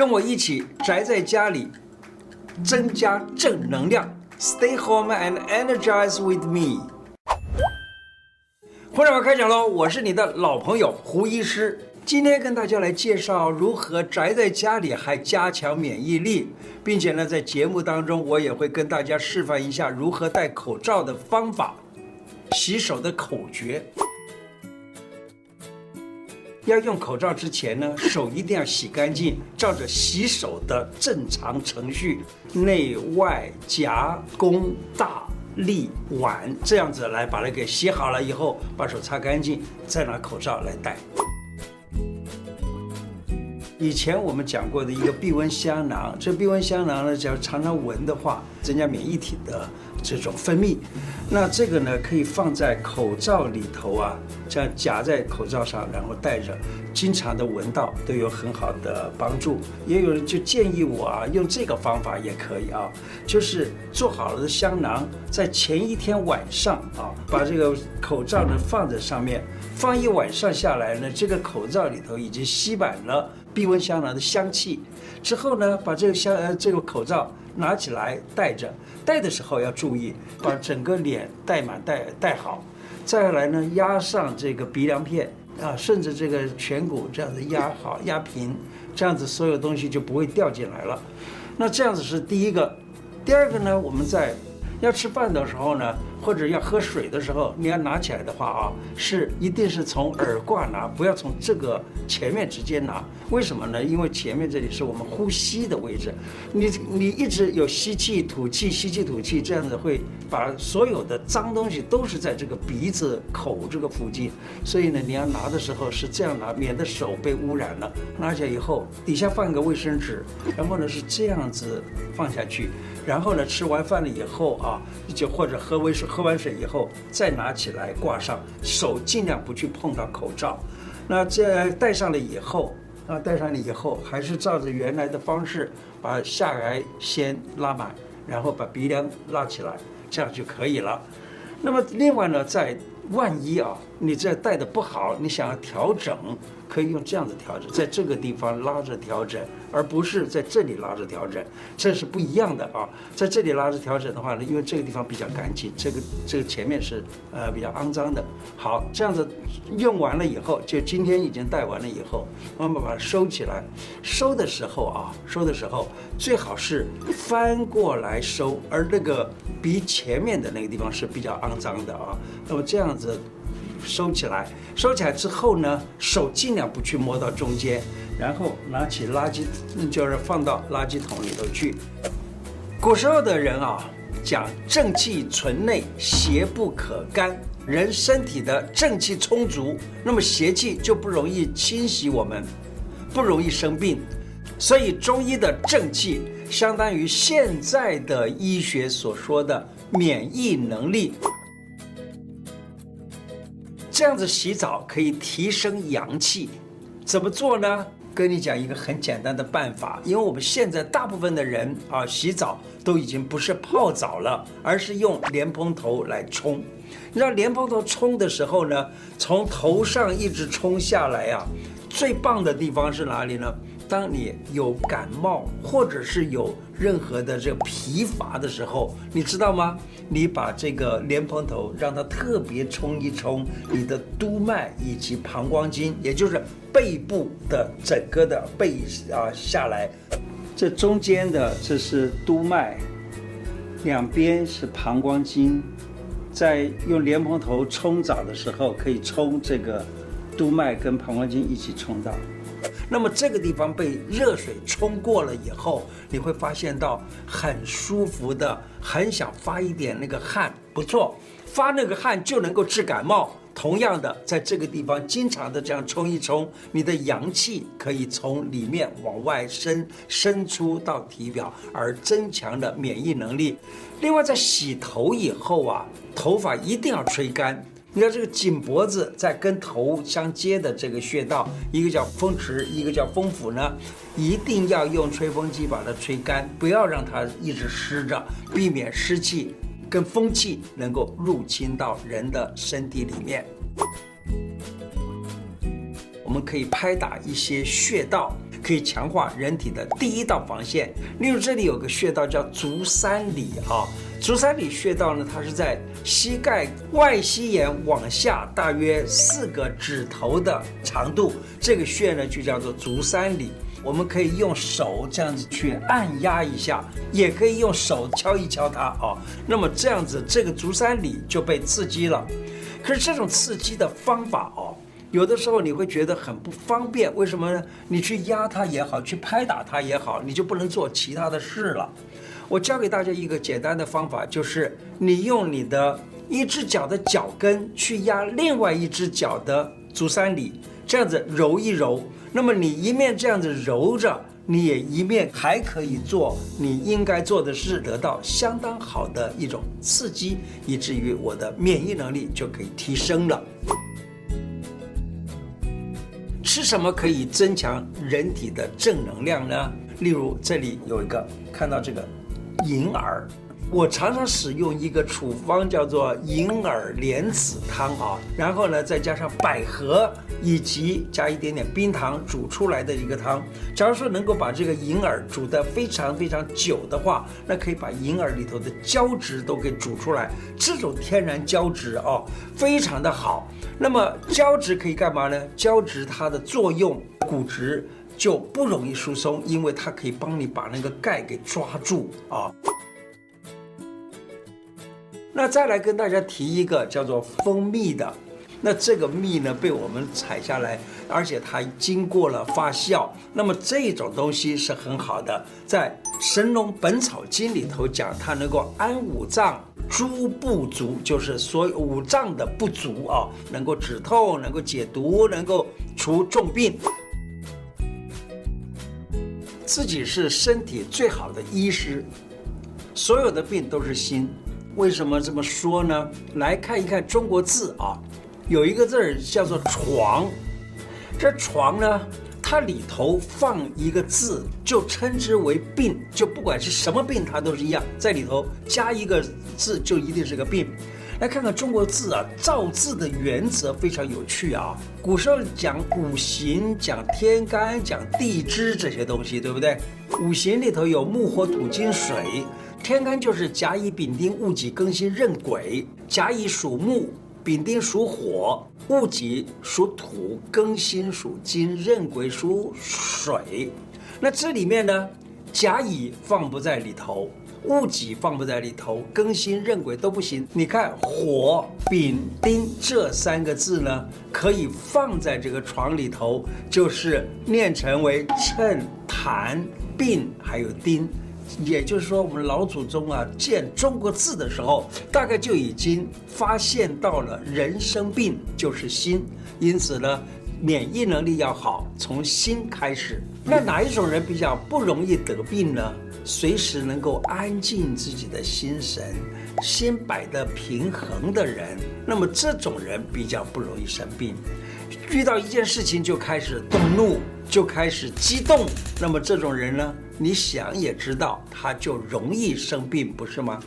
跟我一起宅在家里，增加正能量。Stay home and energize with me。胡说八道开讲喽！我是你的老朋友胡医师，今天跟大家来介绍如何宅在家里还加强免疫力，并且呢，在节目当中我也会跟大家示范一下如何戴口罩的方法，洗手的口诀。要用口罩之前呢，手一定要洗干净，照着洗手的正常程序，内外夹弓大立腕这样子来把它给洗好了以后，把手擦干净，再拿口罩来戴。以前我们讲过的一个避蚊香囊，这避蚊香囊呢，只要常常闻的话，增加免疫体的这种分泌。那这个呢，可以放在口罩里头啊，这样夹在口罩上，然后戴着，经常的闻到都有很好的帮助。也有人就建议我啊，用这个方法也可以啊，就是做好了的香囊，在前一天晚上啊，把这个口罩呢放在上面，放一晚上下来呢，这个口罩里头已经吸满了。避蚊香囊的香气之后呢，把这个香呃这个口罩拿起来戴着，戴的时候要注意把整个脸戴满戴戴好，再来呢压上这个鼻梁片啊，顺着这个颧骨这样子压好压平，这样子所有东西就不会掉进来了。那这样子是第一个，第二个呢，我们在要吃饭的时候呢。或者要喝水的时候，你要拿起来的话啊，是一定是从耳挂拿，不要从这个前面直接拿。为什么呢？因为前面这里是我们呼吸的位置，你你一直有吸气吐气，吸气吐气，这样子会把所有的脏东西都是在这个鼻子口这个附近。所以呢，你要拿的时候是这样拿，免得手被污染了。拿起来以后，底下放一个卫生纸，然后呢是这样子放下去。然后呢，吃完饭了以后啊，就或者喝温水，喝完水以后再拿起来挂上，手尽量不去碰到口罩。那这戴上了以后，啊，戴上了以后还是照着原来的方式，把下来先拉满，然后把鼻梁拉起来，这样就可以了。那么另外呢，在万一啊，你这戴的不好，你想要调整。可以用这样子调整，在这个地方拉着调整，而不是在这里拉着调整，这是不一样的啊。在这里拉着调整的话呢，因为这个地方比较干净，这个这个前面是呃比较肮脏的。好，这样子用完了以后，就今天已经戴完了以后，我们把它收起来。收的时候啊，收的时候最好是翻过来收，而那个鼻前面的那个地方是比较肮脏的啊。那么这样子。收起来，收起来之后呢，手尽量不去摸到中间，然后拿起垃圾，就是放到垃圾桶里头去。古时候的人啊，讲正气存内，邪不可干。人身体的正气充足，那么邪气就不容易侵袭我们，不容易生病。所以中医的正气，相当于现在的医学所说的免疫能力。这样子洗澡可以提升阳气，怎么做呢？跟你讲一个很简单的办法，因为我们现在大部分的人啊，洗澡都已经不是泡澡了，而是用莲蓬头来冲。你知道莲蓬头冲的时候呢，从头上一直冲下来啊，最棒的地方是哪里呢？当你有感冒或者是有任何的这个疲乏的时候，你知道吗？你把这个莲蓬头让它特别冲一冲你的督脉以及膀胱经，也就是背部的整个的背啊下来，这中间的这是督脉，两边是膀胱经，在用莲蓬头冲澡的时候，可以冲这个督脉跟膀胱经一起冲到。那么这个地方被热水冲过了以后，你会发现到很舒服的，很想发一点那个汗，不错，发那个汗就能够治感冒。同样的，在这个地方经常的这样冲一冲，你的阳气可以从里面往外伸，伸出到体表，而增强了免疫能力。另外，在洗头以后啊，头发一定要吹干。你看这个颈脖子在跟头相接的这个穴道，一个叫风池，一个叫风府呢，一定要用吹风机把它吹干，不要让它一直湿着，避免湿气跟风气能够入侵到人的身体里面。我们可以拍打一些穴道，可以强化人体的第一道防线。例如这里有个穴道叫足三里啊，足三里穴道呢，它是在膝盖外膝眼往下大约四个指头的长度，这个穴呢就叫做足三里。我们可以用手这样子去按压一下，也可以用手敲一敲它啊。那么这样子，这个足三里就被刺激了。可是这种刺激的方法哦，有的时候你会觉得很不方便。为什么呢？你去压它也好，去拍打它也好，你就不能做其他的事了。我教给大家一个简单的方法，就是你用你的一只脚的脚跟去压另外一只脚的足三里，这样子揉一揉。那么你一面这样子揉着，你也一面还可以做你应该做的事，得到相当好的一种刺激，以至于我的免疫能力就可以提升了。吃什么可以增强人体的正能量呢？例如这里有一个，看到这个银耳。我常常使用一个处方，叫做银耳莲子汤啊，然后呢，再加上百合，以及加一点点冰糖煮出来的一个汤。假如说能够把这个银耳煮得非常非常久的话，那可以把银耳里头的胶质都给煮出来。这种天然胶质哦，非常的好。那么胶质可以干嘛呢？胶质它的作用，骨质就不容易疏松，因为它可以帮你把那个钙给抓住啊。那再来跟大家提一个叫做蜂蜜的，那这个蜜呢，被我们采下来，而且它经过了发酵，那么这种东西是很好的，在《神农本草经》里头讲，它能够安五脏诸不足，就是所有五脏的不足啊，能够止痛，能够解毒，能够除重病。自己是身体最好的医师，所有的病都是心。为什么这么说呢？来看一看中国字啊，有一个字儿叫做“床”，这“床”呢，它里头放一个字，就称之为病，就不管是什么病，它都是一样，在里头加一个字，就一定是个病。来看看中国字啊，造字的原则非常有趣啊。古时候讲五行，讲天干，讲地支这些东西，对不对？五行里头有木、火、土、金、水。天干就是甲乙丙丁戊己庚辛壬癸，甲乙属木，丙丁属火，戊己属土，庚辛属金，壬癸属水。那这里面呢，甲乙放不在里头，戊己放不在里头，庚辛壬癸都不行。你看火、丙丁这三个字呢，可以放在这个床里头，就是念成为趁痰、病还有丁。也就是说，我们老祖宗啊，见中国字的时候，大概就已经发现到了人生病就是心，因此呢，免疫能力要好，从心开始。那哪一种人比较不容易得病呢？随时能够安静自己的心神，心摆得平衡的人，那么这种人比较不容易生病。遇到一件事情就开始动怒，就开始激动，那么这种人呢，你想也知道，他就容易生病，不是吗？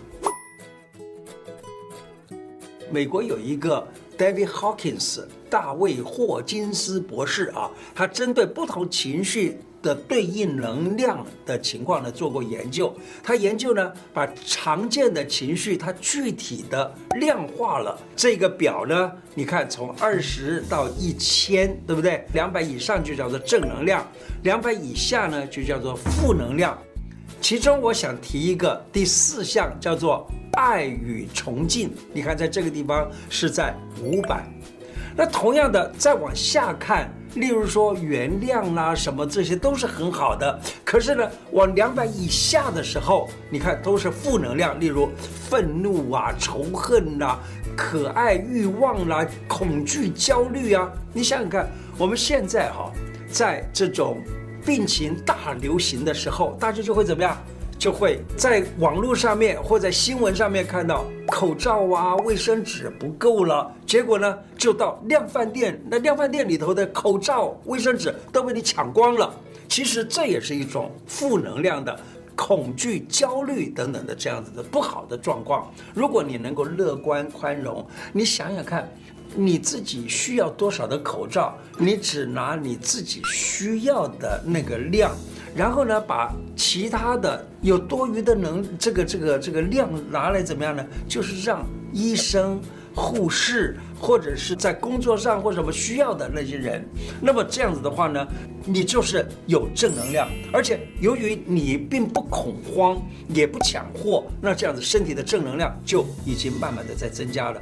美国有一个 David Hawkins，大卫霍金斯博士啊，他针对不同情绪。的对应能量的情况呢，做过研究。他研究呢，把常见的情绪，它具体的量化了。这个表呢，你看从二十到一千，对不对？两百以上就叫做正能量，两百以下呢就叫做负能量。其中我想提一个第四项，叫做爱与崇敬。你看在这个地方是在五百。那同样的，再往下看。例如说原谅啦，什么这些都是很好的。可是呢，往两百以下的时候，你看都是负能量。例如愤怒啊、仇恨呐、可爱欲望啦、恐惧焦虑啊。你想想看，我们现在哈，在这种病情大流行的时候，大家就会怎么样？就会在网络上面或在新闻上面看到口罩啊、卫生纸不够了，结果呢，就到量贩店，那量贩店里头的口罩、卫生纸都被你抢光了。其实这也是一种负能量的恐惧、焦虑等等的这样子的不好的状况。如果你能够乐观宽容，你想想看，你自己需要多少的口罩，你只拿你自己需要的那个量，然后呢，把其他的有多余的能这个这个这个量拿来怎么样呢？就是让医生。护士或者是在工作上或者什么需要的那些人，那么这样子的话呢，你就是有正能量，而且由于你并不恐慌，也不抢货，那这样子身体的正能量就已经慢慢的在增加了。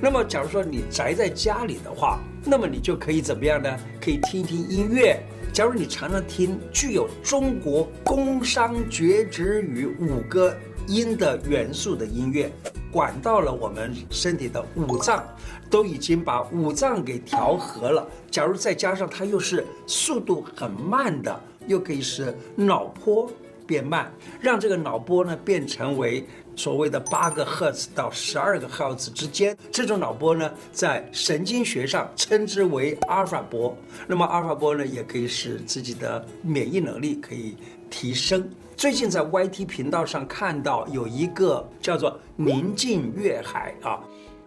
那么假如说你宅在家里的话，那么你就可以怎么样呢？可以听一听音乐。假如你常常听具有中国工商角徵羽五个音的元素的音乐。管到了我们身体的五脏，都已经把五脏给调和了。假如再加上它又是速度很慢的，又可以使脑波变慢，让这个脑波呢变成为所谓的八个赫兹到十二个赫兹之间。这种脑波呢，在神经学上称之为阿尔法波。那么阿尔法波呢，也可以使自己的免疫能力可以提升。最近在 YT 频道上看到有一个叫做宁静粤海啊，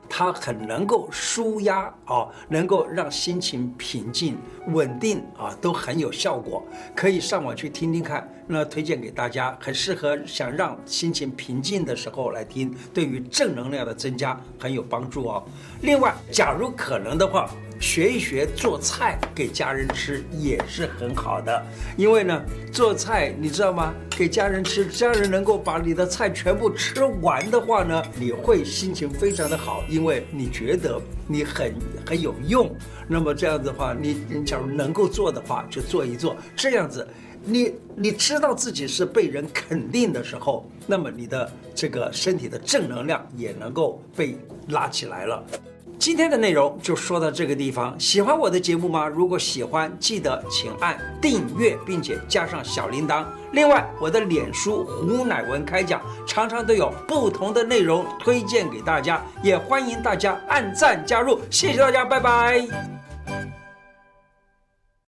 它很能够舒压啊，能够让心情平静稳定啊，都很有效果，可以上网去听听看。那推荐给大家，很适合想让心情平静的时候来听，对于正能量的增加很有帮助哦。另外，假如可能的话，学一学做菜给家人吃也是很好的，因为呢，做菜你知道吗？给家人吃，家人能够把你的菜全部吃完的话呢，你会心情非常的好，因为你觉得你很很有用。那么这样子的话，你你假如能够做的话，就做一做，这样子，你你知道自己是被人肯定的时候，那么你的这个身体的正能量也能够被拉起来了。今天的内容就说到这个地方。喜欢我的节目吗？如果喜欢，记得请按订阅，并且加上小铃铛。另外，我的脸书胡乃文开讲常常都有不同的内容推荐给大家，也欢迎大家按赞加入。谢谢大家，拜拜。